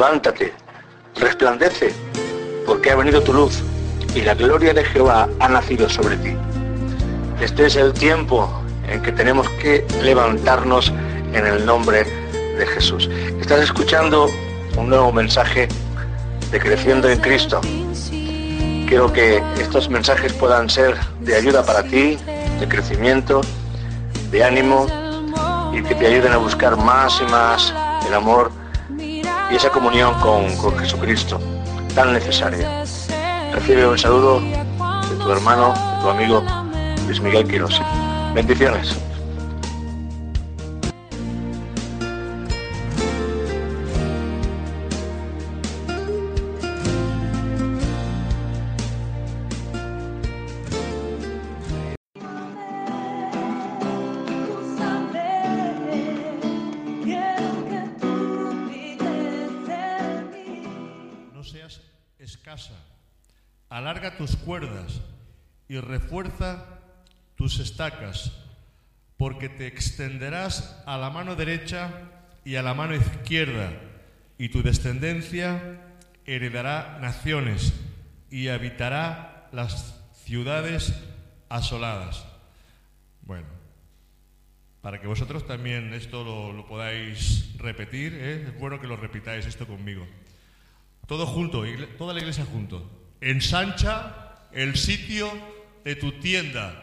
levántate, resplandece, porque ha venido tu luz y la gloria de Jehová ha nacido sobre ti. Este es el tiempo en que tenemos que levantarnos en el nombre de Jesús. Estás escuchando un nuevo mensaje de Creciendo en Cristo. Quiero que estos mensajes puedan ser de ayuda para ti, de crecimiento, de ánimo y que te ayuden a buscar más y más el amor y esa comunión con, Jesucristo tan necesaria. Recibe un saludo de tu hermano, de tu amigo Luis Miguel Quiroz. Bendiciones. Y refuerza tus estacas, porque te extenderás a la mano derecha y a la mano izquierda, y tu descendencia heredará naciones y habitará las ciudades asoladas. Bueno, para que vosotros también esto lo, podáis repetir, ¿eh? es bueno que lo repitáis esto conmigo. Todo junto, toda la iglesia junto. Ensancha el sitio de tu tienda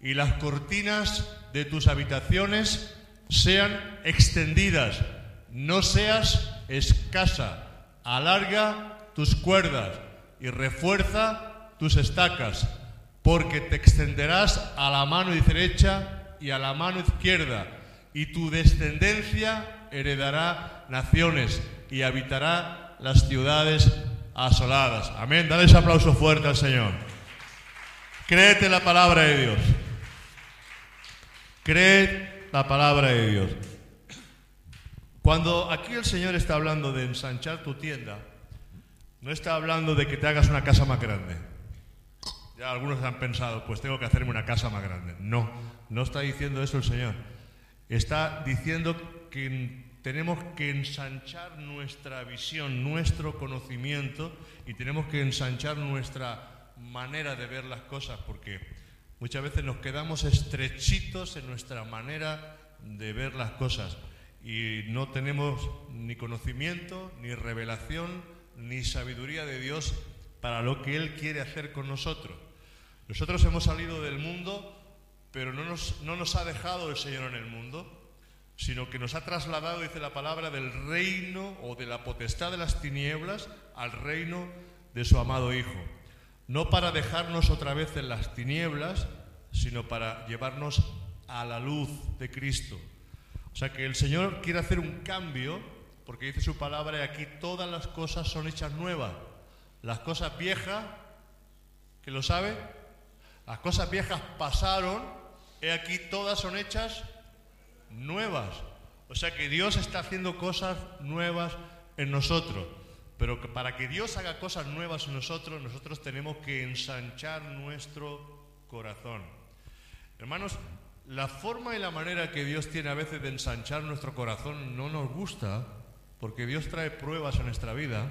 y las cortinas de tus habitaciones sean extendidas. No seas escasa. Alarga tus cuerdas y refuerza tus estacas, porque te extenderás a la mano derecha y a la mano izquierda, y tu descendencia heredará naciones y habitará las ciudades asoladas. Amén. Dale ese aplauso fuerte al Señor. Créete la palabra de Dios. Cree la palabra de Dios. Cuando aquí el Señor está hablando de ensanchar tu tienda, no está hablando de que te hagas una casa más grande. Ya algunos han pensado, pues tengo que hacerme una casa más grande. No, no está diciendo eso el Señor. Está diciendo que tenemos que ensanchar nuestra visión, nuestro conocimiento y tenemos que ensanchar nuestra manera de ver las cosas porque muchas veces nos quedamos estrechitos en nuestra manera de ver las cosas y no tenemos ni conocimiento, ni revelación, ni sabiduría de Dios para lo que Él quiere hacer con nosotros. Nosotros hemos salido del mundo, pero no nos, no nos ha dejado el Señor en el mundo sino que nos ha trasladado, dice la palabra, del reino o de la potestad de las tinieblas al reino de su amado Hijo. No para dejarnos otra vez en las tinieblas, sino para llevarnos a la luz de Cristo. O sea que el Señor quiere hacer un cambio, porque dice su palabra, y aquí todas las cosas son hechas nuevas. Las cosas viejas, que lo sabe, las cosas viejas pasaron, y aquí todas son hechas nuevas. O sea que Dios está haciendo cosas nuevas en nosotros. Pero para que Dios haga cosas nuevas en nosotros, nosotros tenemos que ensanchar nuestro corazón. Hermanos, la forma y la manera que Dios tiene a veces de ensanchar nuestro corazón no nos gusta, porque Dios trae pruebas en nuestra vida,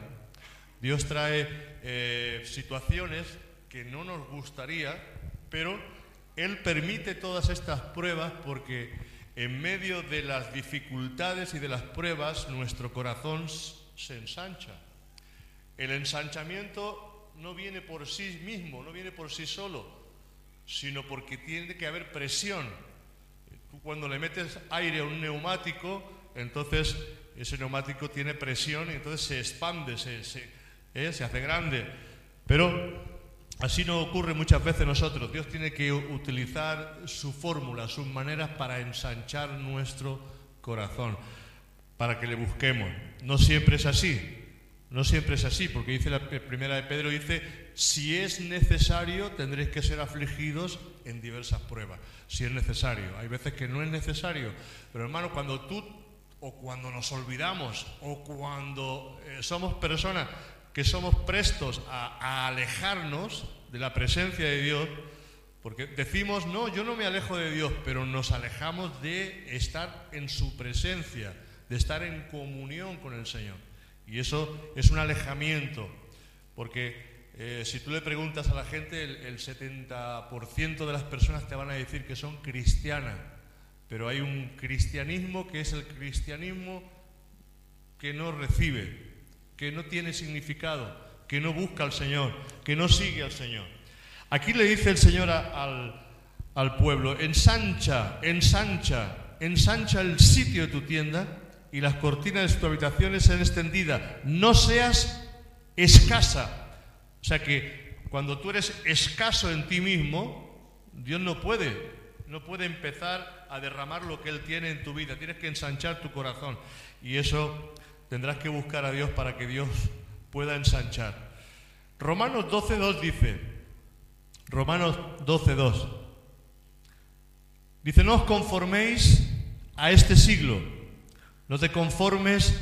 Dios trae eh, situaciones que no nos gustaría, pero Él permite todas estas pruebas porque en medio de las dificultades y de las pruebas, nuestro corazón se ensancha. El ensanchamiento no viene por sí mismo, no viene por sí solo, sino porque tiene que haber presión. Tú cuando le metes aire a un neumático, entonces ese neumático tiene presión y entonces se expande, se, se, ¿eh? se hace grande. Pero Así no ocurre muchas veces nosotros. Dios tiene que utilizar su fórmula, sus maneras para ensanchar nuestro corazón, para que le busquemos. No siempre es así. No siempre es así, porque dice la primera de Pedro, dice, si es necesario, tendréis que ser afligidos en diversas pruebas. Si es necesario. Hay veces que no es necesario. Pero hermano, cuando tú, o cuando nos olvidamos, o cuando eh, somos personas que somos prestos a, alejarnos de la presencia de Dios, porque decimos, no, yo no me alejo de Dios, pero nos alejamos de estar en su presencia, de estar en comunión con el Señor. Y eso es un alejamiento, porque eh, si tú le preguntas a la gente, el, el 70% de las personas te van a decir que son cristianas, pero hay un cristianismo que es el cristianismo que no recibe, que no tiene significado, que no busca al Señor, que no sigue al Señor. Aquí le dice el Señor al, al pueblo, ensancha, ensancha, ensancha el sitio de tu tienda y las cortinas de tu habitación sean extendidas. No seas escasa. O sea que cuando tú eres escaso en ti mismo, Dios no puede, no puede empezar a derramar lo que Él tiene en tu vida. Tienes que ensanchar tu corazón. Y eso tendrás que buscar a Dios para que Dios pueda ensanchar. Romanos 12.2 dice, Romanos 12.2, Dice, no os conforméis a este siglo, no te conformes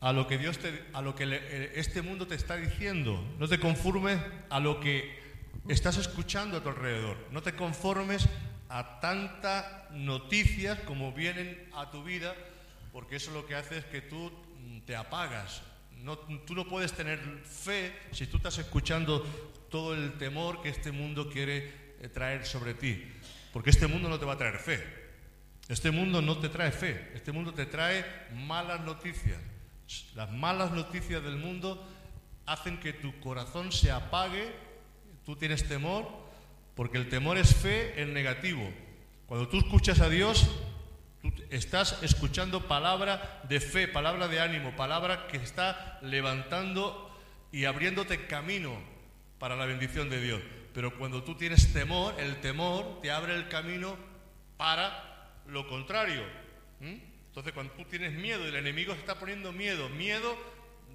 a lo que Dios te, a lo que eh, este mundo te está diciendo, no te conformes a lo que estás escuchando a tu alrededor, no te conformes a tantas noticias como vienen a tu vida, porque eso lo que hace es que tú mm, te apagas. No, tú no puedes tener fe si tú estás escuchando todo el temor que este mundo quiere eh, traer sobre ti. Porque este mundo no te va a traer fe. Este mundo no te trae fe. Este mundo te trae malas noticias. Las malas noticias del mundo hacen que tu corazón se apague. Tú tienes temor, porque el temor es fe en negativo. Cuando tú escuchas a Dios, tú estás escuchando palabra de fe, palabra de ánimo, palabra que está levantando y abriéndote camino para la bendición de Dios. Pero cuando tú tienes temor, el temor te abre el camino para lo contrario. Entonces, cuando tú tienes miedo, el enemigo está poniendo miedo, miedo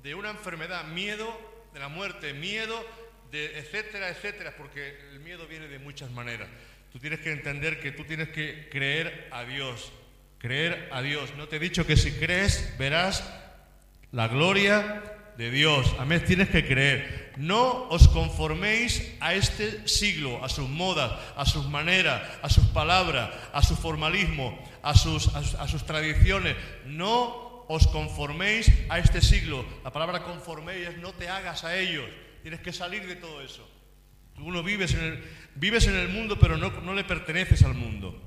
de una enfermedad, miedo de la muerte, miedo de etcétera, etcétera, porque el miedo viene de muchas maneras. Tú tienes que entender que tú tienes que creer a Dios, creer a Dios. No te he dicho que si crees verás la gloria de Dios. Amén, tienes que creer. No os conforméis a este siglo, a sus modas, a sus maneras, a sus palabras, a su formalismo, a sus, a, tradiciones. No os conforméis a este siglo. La palabra conforméis es no te hagas a ellos. Tienes que salir de todo eso. Tú no vives en el, vives en el mundo, pero no, no le perteneces al mundo.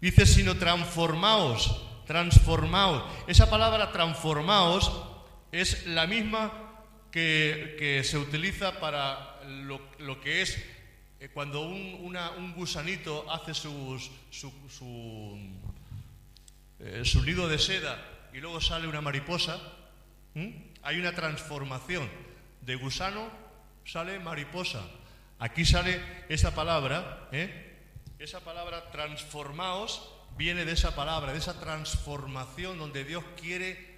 Dice, sino transformaos, transformaos. Esa palabra transformaos es la misma que, se utiliza para lo, que es eh, cuando un, gusanito hace su, eh, su, nido de seda y luego sale una mariposa, hay una transformación. De gusano sale mariposa. Aquí sale esa palabra, ¿eh? esa palabra transformaos viene de esa palabra, de esa transformación donde Dios quiere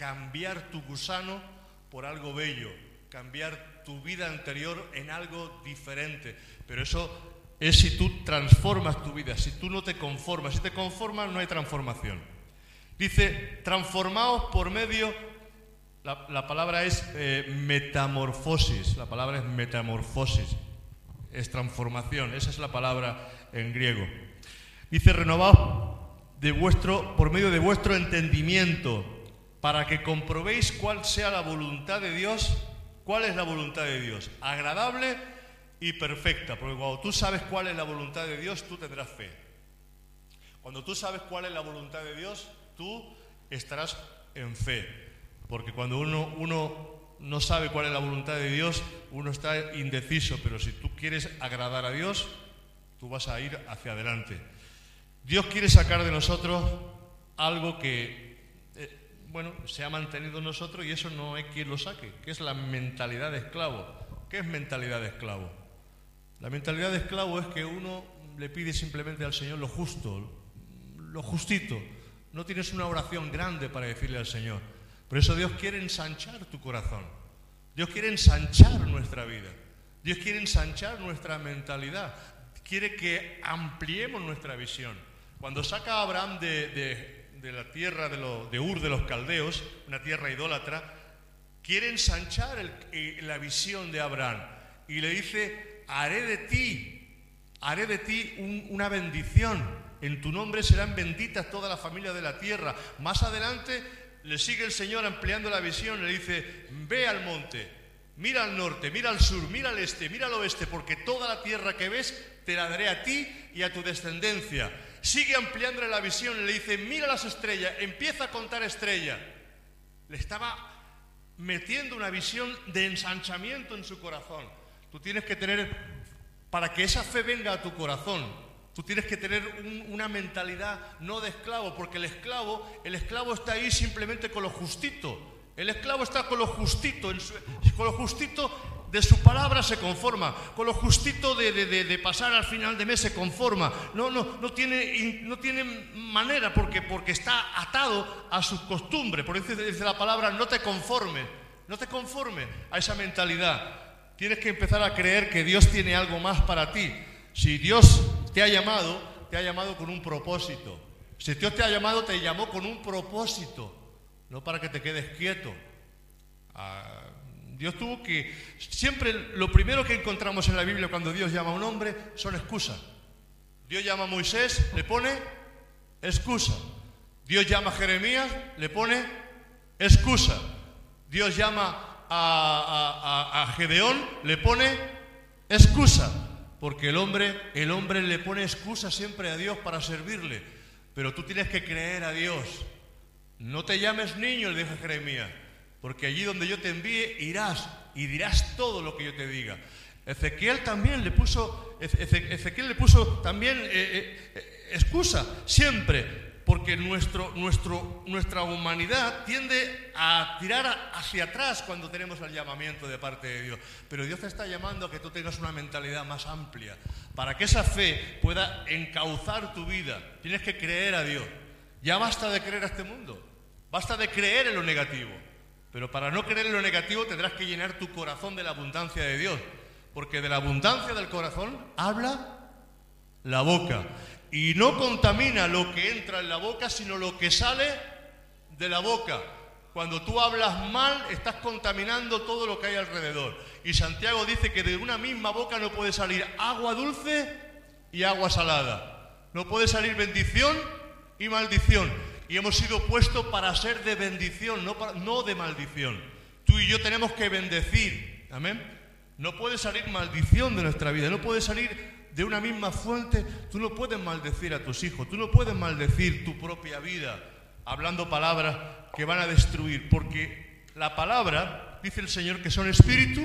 cambiar tu gusano por algo bello, cambiar tu vida anterior en algo diferente. Pero eso es si tú transformas tu vida, si tú no te conformas. Si te conformas no hay transformación. Dice, transformaos por medio, la, palabra es eh, metamorfosis, la palabra es metamorfosis, es transformación, esa es la palabra en griego. Dice, renovaos de vuestro, por medio de vuestro entendimiento para que comprobéis cuál sea la voluntad de Dios. ¿Cuál es la voluntad de Dios? Agradable y perfecta. Porque cuando tú sabes cuál es la voluntad de Dios, tú tendrás fe. Cuando tú sabes cuál es la voluntad de Dios, tú estarás en fe. Porque cuando uno, uno no sabe cuál es la voluntad de Dios, uno está indeciso. Pero si tú quieres agradar a Dios, tú vas a ir hacia adelante. Dios quiere sacar de nosotros algo que bueno, se ha mantenido en nosotros y eso no hay quien lo saque, que es la mentalidad de esclavo. ¿Qué es mentalidad de esclavo? La mentalidad de esclavo es que uno le pide simplemente al Señor lo justo, lo justito. No tienes una oración grande para decirle al Señor. Por eso Dios quiere ensanchar tu corazón. Dios quiere ensanchar nuestra vida. Dios quiere ensanchar nuestra mentalidad. Quiere que ampliemos nuestra visión. Cuando saca a Abraham de la tierra de, Ur de los Caldeos, una tierra idólatra, quiere ensanchar la visión de Abraham y le dice, haré de ti, haré de ti una bendición, en tu nombre serán benditas todas las familias de la tierra. Más adelante le sigue el Señor ampliando la visión, le dice, ve al monte, mira al norte, mira al sur, mira al este, mira al oeste, porque toda la tierra que ves te la daré a ti y a tu descendencia. Sigue ampliándole la visión, le dice, mira las estrellas, empieza a contar estrellas. Le estaba metiendo una visión de ensanchamiento en su corazón. Tú tienes que tener, para que esa fe venga a tu corazón, tú tienes que tener una mentalidad no de esclavo, porque el esclavo, el esclavo está ahí simplemente con lo justito. El esclavo está con lo justito, con lo justito de su palabra se conforma, con lo justito de, pasar al final de mes se conforma. No, no, no, tiene, no tiene manera porque, porque está atado a sus costumbres. Por eso dice la palabra, no te conformes, no te conformes a esa mentalidad. Tienes que empezar a creer que Dios tiene algo más para ti. Si Dios te ha llamado, te ha llamado con un propósito. Si Dios te ha llamado, te llamó con un propósito, no para que te quedes quieto. Ah, Dios tuvo que, siempre lo primero que encontramos en la Biblia cuando Dios llama a un hombre son excusas. Dios llama a Moisés, le pone excusa. Dios llama a Jeremías, le pone excusa. Dios llama a, a, Gedeón, le pone excusa. Porque el hombre, el hombre le pone excusa siempre a Dios para servirle. Pero tú tienes que creer a Dios. No te llames niño, le dijo Jeremías porque allí donde yo te envíe irás y dirás todo lo que yo te diga. Ezequiel también le puso, Ezequiel le puso también eh, eh, eh, excusa siempre, porque nuestro, nuestro, nuestra humanidad tiende a tirar hacia atrás cuando tenemos el llamamiento de parte de Dios. Pero Dios te está llamando a que tú tengas una mentalidad más amplia, para que esa fe pueda encauzar tu vida. Tienes que creer a Dios. Ya basta de creer a este mundo, basta de creer en lo negativo. Pero para no creer en lo negativo tendrás que llenar tu corazón de la abundancia de Dios. Porque de la abundancia del corazón habla la boca. Y no contamina lo que entra en la boca, sino lo que sale de la boca. Cuando tú hablas mal, estás contaminando todo lo que hay alrededor. Y Santiago dice que de una misma boca no puede salir agua dulce y agua salada. No puede salir bendición y maldición y hemos sido puestos para ser de bendición, no, no de maldición. Tú y yo tenemos que bendecir. Amén. No puede salir maldición de nuestra vida, no puede salir de una misma fuente. Tú no puedes maldecir a tus hijos, tú no puedes maldecir tu propia vida hablando palabras que van a destruir, porque la palabra, dice el Señor, que son espíritu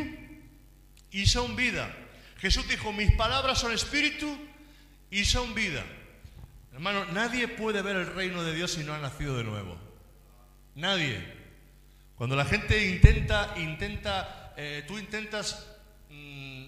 y son vida. Jesús dijo, mis palabras son espíritu y son vida. Hermano, nadie puede ver el reino de Dios si no ha nacido de nuevo. Nadie. Cuando la gente intenta, intenta, eh, tú intentas mm,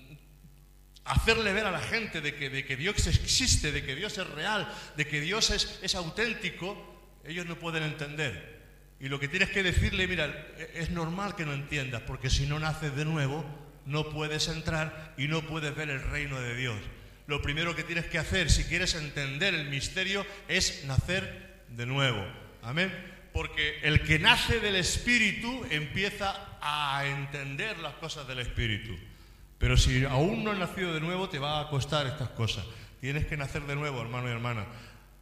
hacerle ver a la gente de que, de que, Dios existe, de que Dios es real, de que Dios es, es auténtico, ellos no pueden entender. Y lo que tienes que decirle, mira, es normal que no entiendas, porque si no naces de nuevo, no puedes entrar y no puedes ver el reino de Dios lo primero que tienes que hacer si quieres entender el misterio es nacer de nuevo. Amén. Porque el que nace del Espíritu empieza a entender las cosas del Espíritu. Pero si aún no has nacido de nuevo, te va a costar estas cosas. Tienes que nacer de nuevo, hermano y hermana.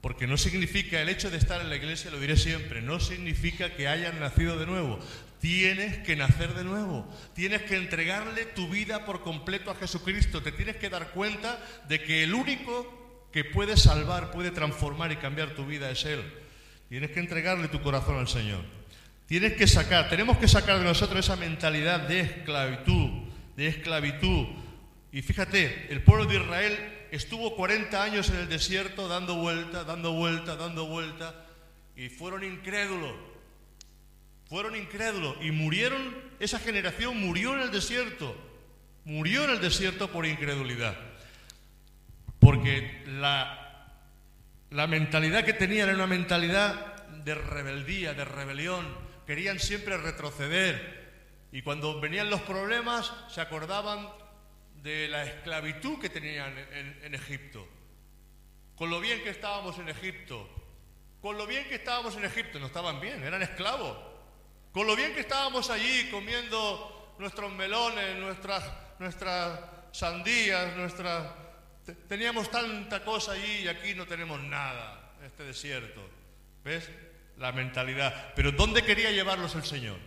Porque no significa el hecho de estar en la iglesia, lo diré siempre, no significa que hayan nacido de nuevo. Tienes que nacer de nuevo. Tienes que entregarle tu vida por completo a Jesucristo. Te tienes que dar cuenta de que el único que puede salvar, puede transformar y cambiar tu vida es Él. Tienes que entregarle tu corazón al Señor. Tienes que sacar, tenemos que sacar de nosotros esa mentalidad de esclavitud, de esclavitud. Y fíjate, el pueblo de Israel estuvo 40 años en el desierto dando vuelta, dando vuelta, dando vuelta, y fueron incrédulos. Fueron incrédulos y murieron, esa generación murió en el desierto, murió en el desierto por incredulidad. Porque la, la mentalidad que tenían era una mentalidad de rebeldía, de rebelión, querían siempre retroceder. Y cuando venían los problemas, se acordaban de la esclavitud que tenían en, Egipto. Con lo bien que estábamos en Egipto, con lo bien que estábamos en Egipto, no estaban bien, eran esclavos. Con lo bien que estábamos allí comiendo nuestros melones, nuestras, nuestras sandías, nuestras... Teníamos tanta cosa allí y aquí no tenemos nada, este desierto. ¿Ves? la mentalidad. Pero ¿dónde quería llevarlos el Señor?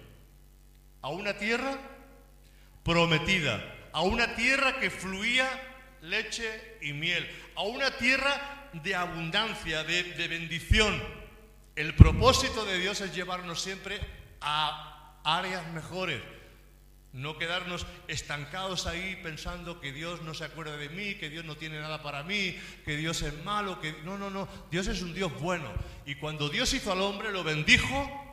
A una tierra prometida, a una tierra que fluía leche y miel, a una tierra de abundancia, de, de bendición. El propósito de Dios es llevarnos siempre a áreas mejores, no quedarnos estancados ahí pensando que Dios no se acuerda de mí, que Dios no tiene nada para mí, que Dios es malo, que no, no, no, Dios es un Dios bueno. Y cuando Dios hizo al hombre, lo bendijo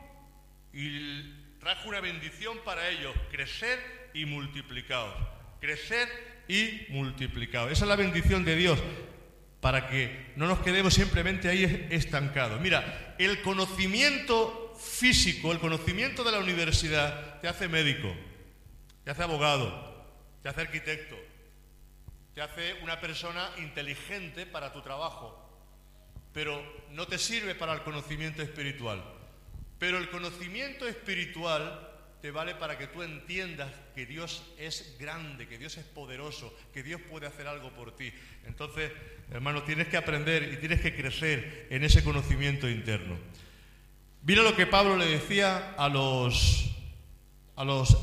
y trajo una bendición para ellos, crecer y multiplicados. Crecer y multiplicados. Esa es la bendición de Dios para que no nos quedemos simplemente ahí estancados. Mira, el conocimiento físico, el conocimiento de la universidad te hace médico te hace abogado, te hace arquitecto, te hace una persona inteligente para tu trabajo, pero no te sirve para el conocimiento espiritual. Pero el conocimiento espiritual te vale para que tú entiendas que Dios es grande, que Dios es poderoso, que Dios puede hacer algo por ti. Entonces, hermano, tienes que aprender y tienes que crecer en ese conocimiento interno. Mira lo que Pablo le decía a los, a los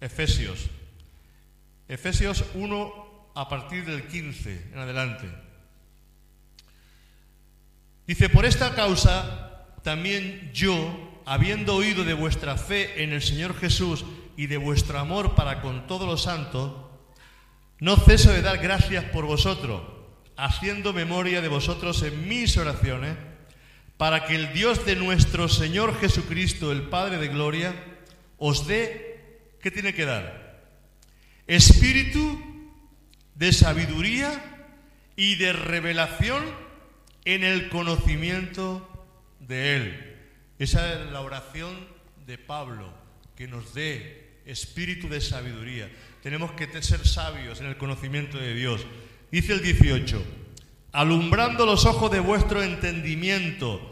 Efesios. Efesios 1 a partir del 15 en adelante. Dice, por esta causa también yo, habiendo oído de vuestra fe en el Señor Jesús y de vuestro amor para con todos los santos, no ceso de dar gracias por vosotros, haciendo memoria de vosotros en mis oraciones, para que el Dios de nuestro Señor Jesucristo, el Padre de Gloria, os dé ¿qué tiene que dar? Espíritu de sabiduría y de revelación en el conocimiento de Él. Esa es la oración de Pablo, que nos dé espíritu de sabiduría. Tenemos que ser sabios en el conocimiento de Dios. Dice el 18, alumbrando los ojos de vuestro entendimiento,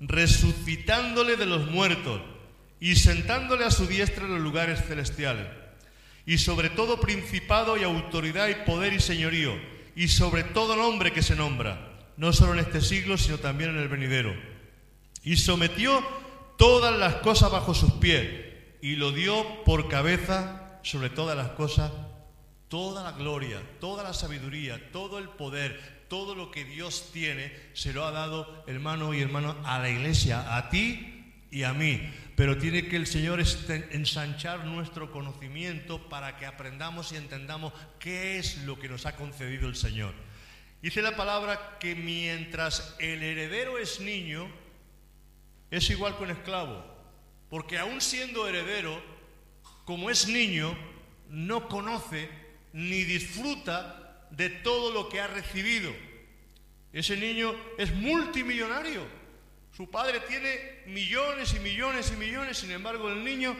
resucitándole de los muertos y sentándole a su diestra en los lugares celestiales, y sobre todo principado y autoridad y poder y señorío, y sobre todo nombre que se nombra, no solo en este siglo, sino también en el venidero. Y sometió todas las cosas bajo sus pies, y lo dio por cabeza sobre todas las cosas, toda la gloria, toda la sabiduría, todo el poder, todo lo que Dios tiene, se lo ha dado, hermano y hermano, a la iglesia, a ti y a mí pero tiene que el Señor ensanchar nuestro conocimiento para que aprendamos y entendamos qué es lo que nos ha concedido el Señor. Dice la palabra que mientras el heredero es niño, es igual que un esclavo, porque aún siendo heredero, como es niño, no conoce ni disfruta de todo lo que ha recibido. Ese niño es multimillonario, su padre tiene millones y millones y millones, sin embargo el niño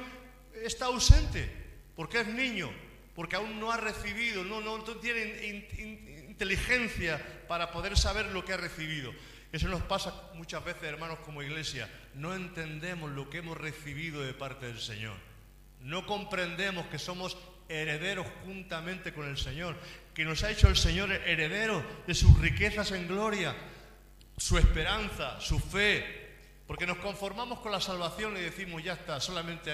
está ausente, porque es niño, porque aún no ha recibido, no, no, tiene inteligencia para poder saber lo que ha recibido. Eso nos pasa muchas veces, hermanos, como iglesia. No entendemos lo que hemos recibido de parte del Señor. No comprendemos que somos herederos juntamente con el Señor, que nos ha hecho el Señor heredero de sus riquezas en gloria su esperanza, su fe, porque nos conformamos con la salvación y decimos, ya está, solamente